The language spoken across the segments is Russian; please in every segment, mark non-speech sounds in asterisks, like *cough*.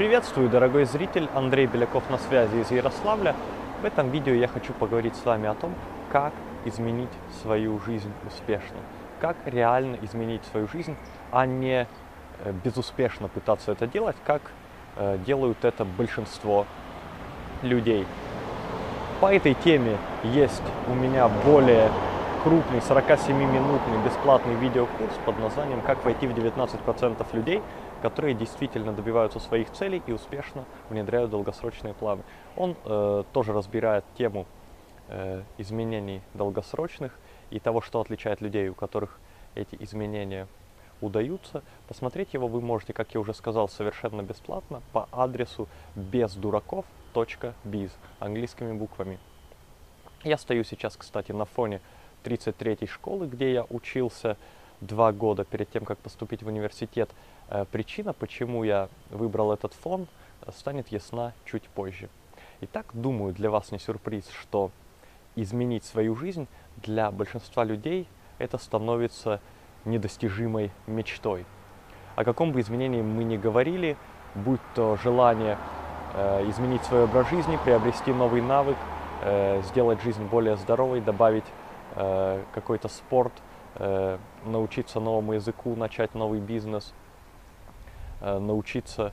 Приветствую, дорогой зритель! Андрей Беляков на связи из Ярославля. В этом видео я хочу поговорить с вами о том, как изменить свою жизнь успешно. Как реально изменить свою жизнь, а не э, безуспешно пытаться это делать, как э, делают это большинство людей. По этой теме есть у меня более крупный 47-минутный бесплатный видеокурс под названием «Как войти в 19% людей, которые действительно добиваются своих целей и успешно внедряют долгосрочные планы». Он э, тоже разбирает тему э, изменений долгосрочных и того, что отличает людей, у которых эти изменения удаются. Посмотреть его вы можете, как я уже сказал, совершенно бесплатно по адресу бездураков.biz английскими буквами. Я стою сейчас, кстати, на фоне 33-й школы, где я учился два года перед тем, как поступить в университет. Э, причина, почему я выбрал этот фон, станет ясна чуть позже. Итак, думаю, для вас не сюрприз, что изменить свою жизнь для большинства людей это становится недостижимой мечтой. О каком бы изменении мы ни говорили, будь то желание э, изменить свой образ жизни, приобрести новый навык, э, сделать жизнь более здоровой, добавить Э, какой-то спорт, э, научиться новому языку, начать новый бизнес, э, научиться,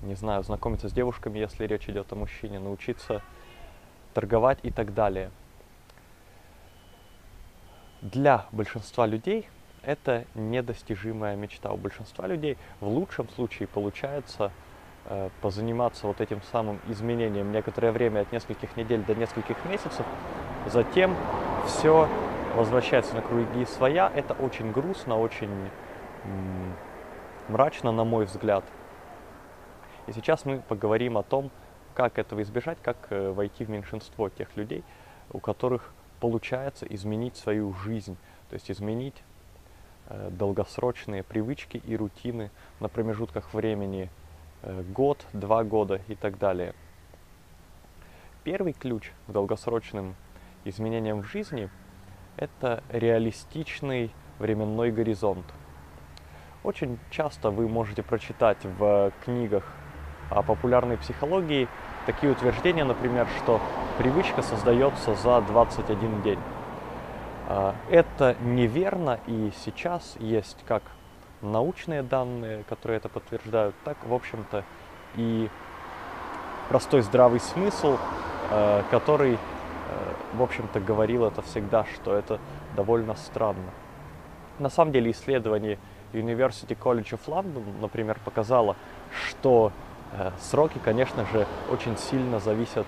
не знаю, знакомиться с девушками, если речь идет о мужчине, научиться торговать и так далее. Для большинства людей это недостижимая мечта. У большинства людей в лучшем случае получается э, позаниматься вот этим самым изменением некоторое время от нескольких недель до нескольких месяцев, затем все возвращается на круги своя. Это очень грустно, очень мрачно, на мой взгляд. И сейчас мы поговорим о том, как этого избежать, как э, войти в меньшинство тех людей, у которых получается изменить свою жизнь, то есть изменить э, долгосрочные привычки и рутины на промежутках времени э, год, два года и так далее. Первый ключ к долгосрочным изменениям в жизни – это реалистичный временной горизонт. Очень часто вы можете прочитать в книгах о популярной психологии такие утверждения, например, что привычка создается за 21 день. А, это неверно, и сейчас есть как научные данные, которые это подтверждают, так, в общем-то, и простой здравый смысл, э, который в общем-то, говорил это всегда, что это довольно странно. На самом деле исследование University College of London, например, показало, что э, сроки, конечно же, очень сильно зависят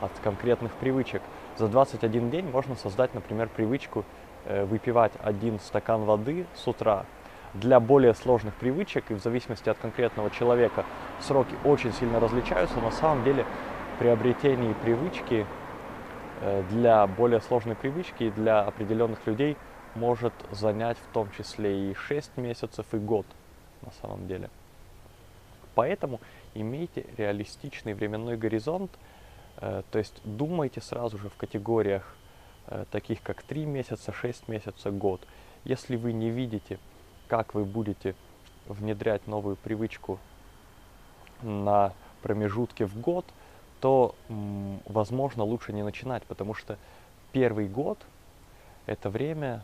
от конкретных привычек. За 21 день можно создать, например, привычку э, выпивать один стакан воды с утра. Для более сложных привычек и в зависимости от конкретного человека сроки очень сильно различаются. На самом деле приобретение привычки Э, для более сложной привычки и для определенных людей может занять в том числе и 6 месяцев, и год на самом деле. Поэтому имейте реалистичный временной горизонт, э, то есть думайте сразу же в категориях э, таких как 3 месяца, 6 месяцев, год. Если вы не видите, как вы будете внедрять новую привычку на промежутке в год – то, возможно, лучше не начинать, потому что первый год – это время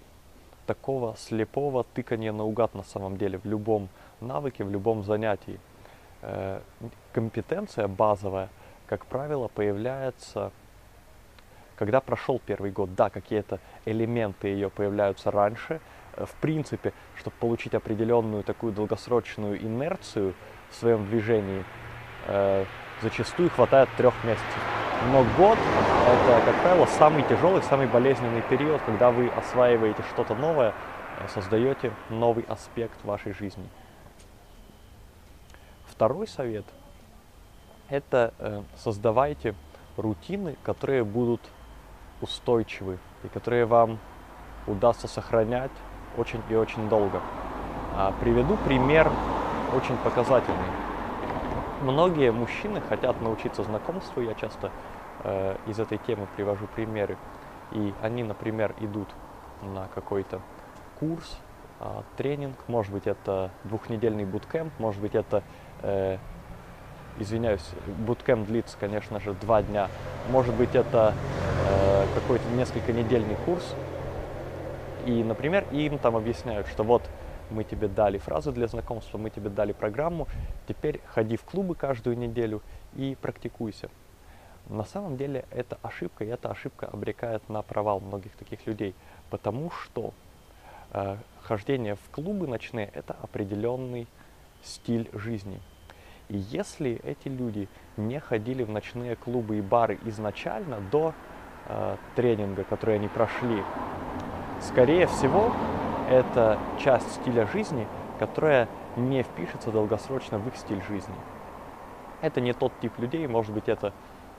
такого слепого тыкания наугад на самом деле в любом навыке, в любом занятии. Э, компетенция базовая, как правило, появляется, когда прошел первый год. Да, какие-то элементы ее появляются раньше. Э, в принципе, чтобы получить определенную такую долгосрочную инерцию в своем движении, э, зачастую хватает трех месяцев. Но год – это, как правило, самый тяжелый, самый болезненный период, когда вы осваиваете что-то новое, э, создаете новый аспект вашей жизни. Второй совет – это э, создавайте рутины, которые будут устойчивы и которые вам удастся сохранять очень и очень долго. А, приведу пример очень показательный многие мужчины хотят научиться знакомству, я часто э, из этой темы привожу примеры, и они, например, идут на какой-то курс, э, тренинг, может быть это двухнедельный буткемп, может быть это э, извиняюсь, буткем длится, конечно же, два дня. Может быть, это э, какой-то несколько недельный курс. И, например, им там объясняют, что вот мы тебе дали фразы для знакомства, мы тебе дали программу, теперь ходи в клубы каждую неделю и практикуйся. На самом деле это ошибка, и эта ошибка обрекает на провал многих таких людей, потому что э, хождение в клубы ночные – это определенный стиль жизни. И если эти люди не ходили в ночные клубы и бары изначально, до э, тренинга, который они прошли, скорее всего, это часть стиля жизни, которая не впишется долгосрочно в их стиль жизни. Это не тот тип людей, может быть, это,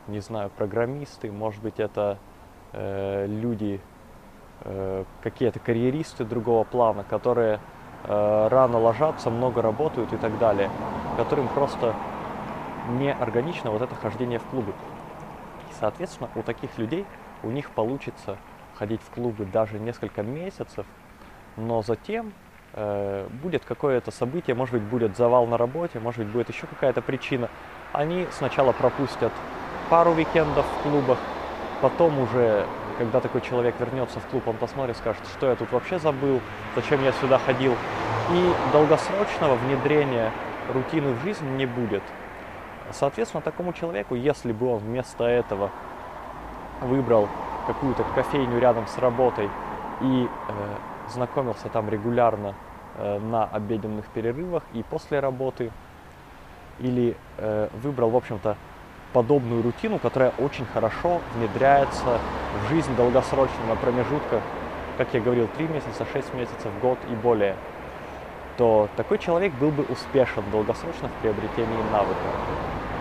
не знаю, программисты, может быть, это э, люди, э, какие-то карьеристы другого плана, которые э, рано ложатся, много работают и так далее, которым просто не органично вот это хождение в клубы. И, соответственно, у таких людей у них получится ходить в клубы даже несколько месяцев, но затем э, будет какое-то событие, может быть, будет завал на работе, может быть, будет еще какая-то причина. Они сначала пропустят пару уикендов в клубах, потом уже, когда такой человек вернется в клуб, он посмотрит, скажет, что я тут вообще забыл, зачем я сюда ходил. И долгосрочного внедрения рутины в жизнь не будет. Соответственно, такому человеку, если бы он вместо этого выбрал какую-то кофейню рядом с работой и э, знакомился там регулярно э, на обеденных перерывах и после работы, или э, выбрал, в общем-то, подобную рутину, которая очень хорошо внедряется в жизнь долгосрочно на промежутках, как я говорил, 3 месяца, 6 месяцев, год и более, то такой человек был бы успешен долгосрочно в приобретении навыков.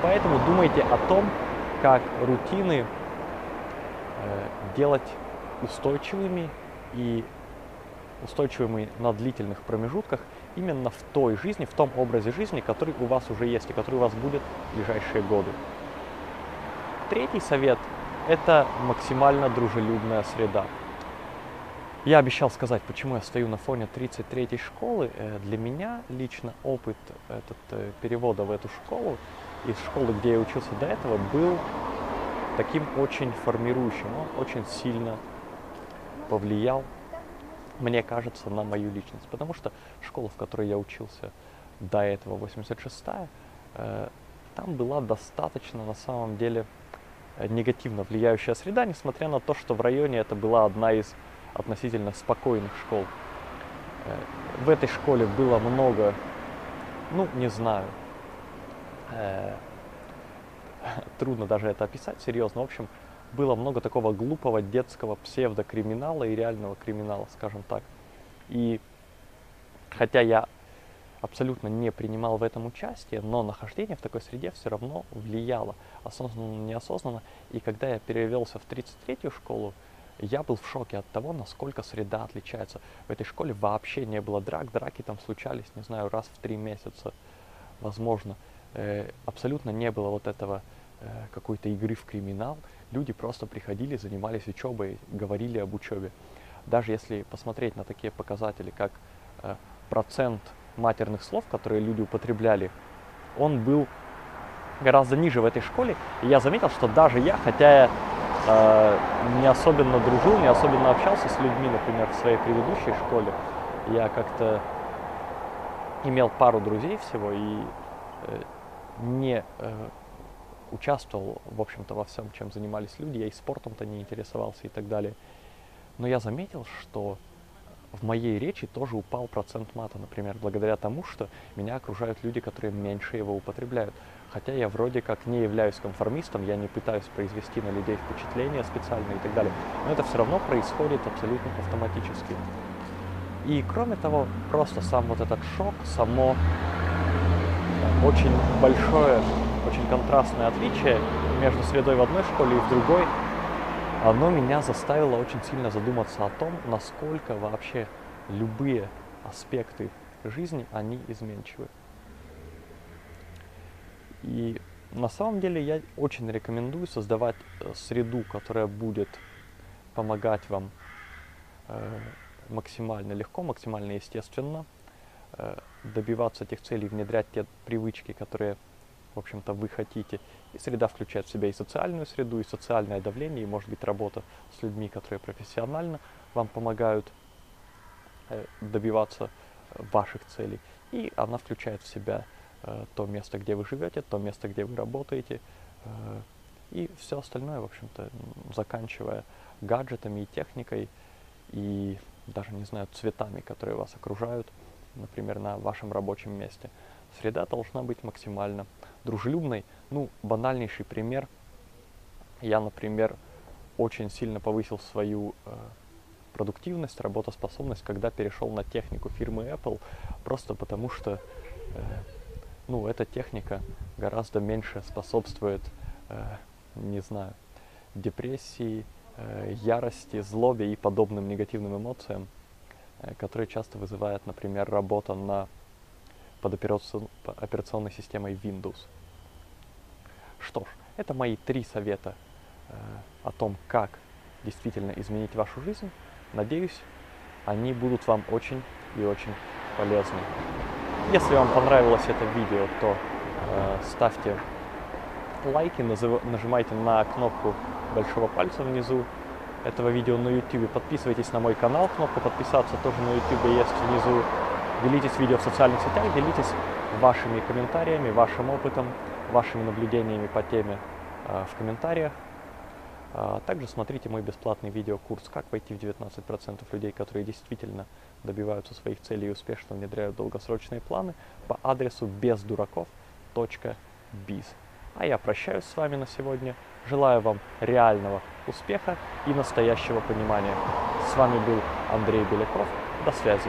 Поэтому думайте о том, как рутины э, делать устойчивыми и устойчивыми на длительных промежутках именно в той жизни, в том образе жизни, который у вас уже есть и который у вас будет в ближайшие годы. Третий совет – это максимально дружелюбная среда. Я обещал сказать, почему я стою на фоне 33-й школы. Э, для меня лично опыт этот, э, перевода в эту школу, из школы, где я учился до этого, был таким очень формирующим. Он очень сильно повлиял мне кажется, на мою личность. Потому что школа, в которой я учился до этого, 86-я, э, там была достаточно, на самом деле, э, негативно влияющая среда, несмотря на то, что в районе это была одна из относительно спокойных школ. Э, в этой школе было много, ну, не знаю, э, *laughs* трудно даже это описать серьезно. В общем, было много такого глупого детского псевдокриминала и реального криминала, скажем так. И хотя я абсолютно не принимал в этом участие, но нахождение в такой среде все равно влияло, осознанно, неосознанно. И когда я перевелся в 33-ю школу, я был в шоке от того, насколько среда отличается. В этой школе вообще не было драк, драки там случались, не знаю, раз в три месяца, возможно. Э, абсолютно не было вот этого какой-то игры в криминал люди просто приходили, занимались учебой, говорили об учебе. Даже если посмотреть на такие показатели, как э, процент матерных слов, которые люди употребляли, он был гораздо ниже в этой школе. И я заметил, что даже я, хотя я э, не особенно дружил, не особенно общался с людьми, например, в своей предыдущей школе, я как-то имел пару друзей всего и э, не э, участвовал, в общем-то, во всем, чем занимались люди, я и спортом-то не интересовался и так далее. Но я заметил, что в моей речи тоже упал процент мата, например, благодаря тому, что меня окружают люди, которые меньше его употребляют. Хотя я вроде как не являюсь конформистом, я не пытаюсь произвести на людей впечатление специально и так далее, но это все равно происходит абсолютно автоматически. И кроме того, просто сам вот этот шок, само очень большое очень контрастное отличие между средой в одной школе и в другой, оно меня заставило очень сильно задуматься о том, насколько вообще любые аспекты жизни, они изменчивы. И на самом деле я очень рекомендую создавать э, среду, которая будет помогать вам э, максимально легко, максимально естественно э, добиваться этих целей, внедрять те привычки, которые в общем-то, вы хотите. И среда включает в себя и социальную среду, и социальное давление, и, может быть, работа с людьми, которые профессионально вам помогают э, добиваться ваших целей. И она включает в себя э, то место, где вы живете, то место, где вы работаете, э, и все остальное, в общем-то, заканчивая гаджетами и техникой, и даже, не знаю, цветами, которые вас окружают, например, на вашем рабочем месте. Среда должна быть максимально дружелюбной. Ну, банальнейший пример. Я, например, очень сильно повысил свою э, продуктивность, работоспособность, когда перешел на технику фирмы Apple, просто потому что э, ну, эта техника гораздо меньше способствует, э, не знаю, депрессии, э, ярости, злобе и подобным негативным эмоциям, э, которые часто вызывает, например, работа на под операционной системой Windows. Что ж, это мои три совета э, о том, как действительно изменить вашу жизнь. Надеюсь, они будут вам очень и очень полезны. Если вам понравилось это видео, то э, ставьте лайки, нажимайте на кнопку большого пальца внизу этого видео на YouTube. Подписывайтесь на мой канал, кнопка подписаться тоже на YouTube есть внизу. Делитесь видео в социальных сетях, делитесь вашими комментариями, вашим опытом, вашими наблюдениями по теме э, в комментариях. А, также смотрите мой бесплатный видеокурс «Как войти в 19% людей, которые действительно добиваются своих целей и успешно внедряют долгосрочные планы» по адресу бездураков.biz. А я прощаюсь с вами на сегодня. Желаю вам реального успеха и настоящего понимания. С вами был Андрей Беляков. До связи.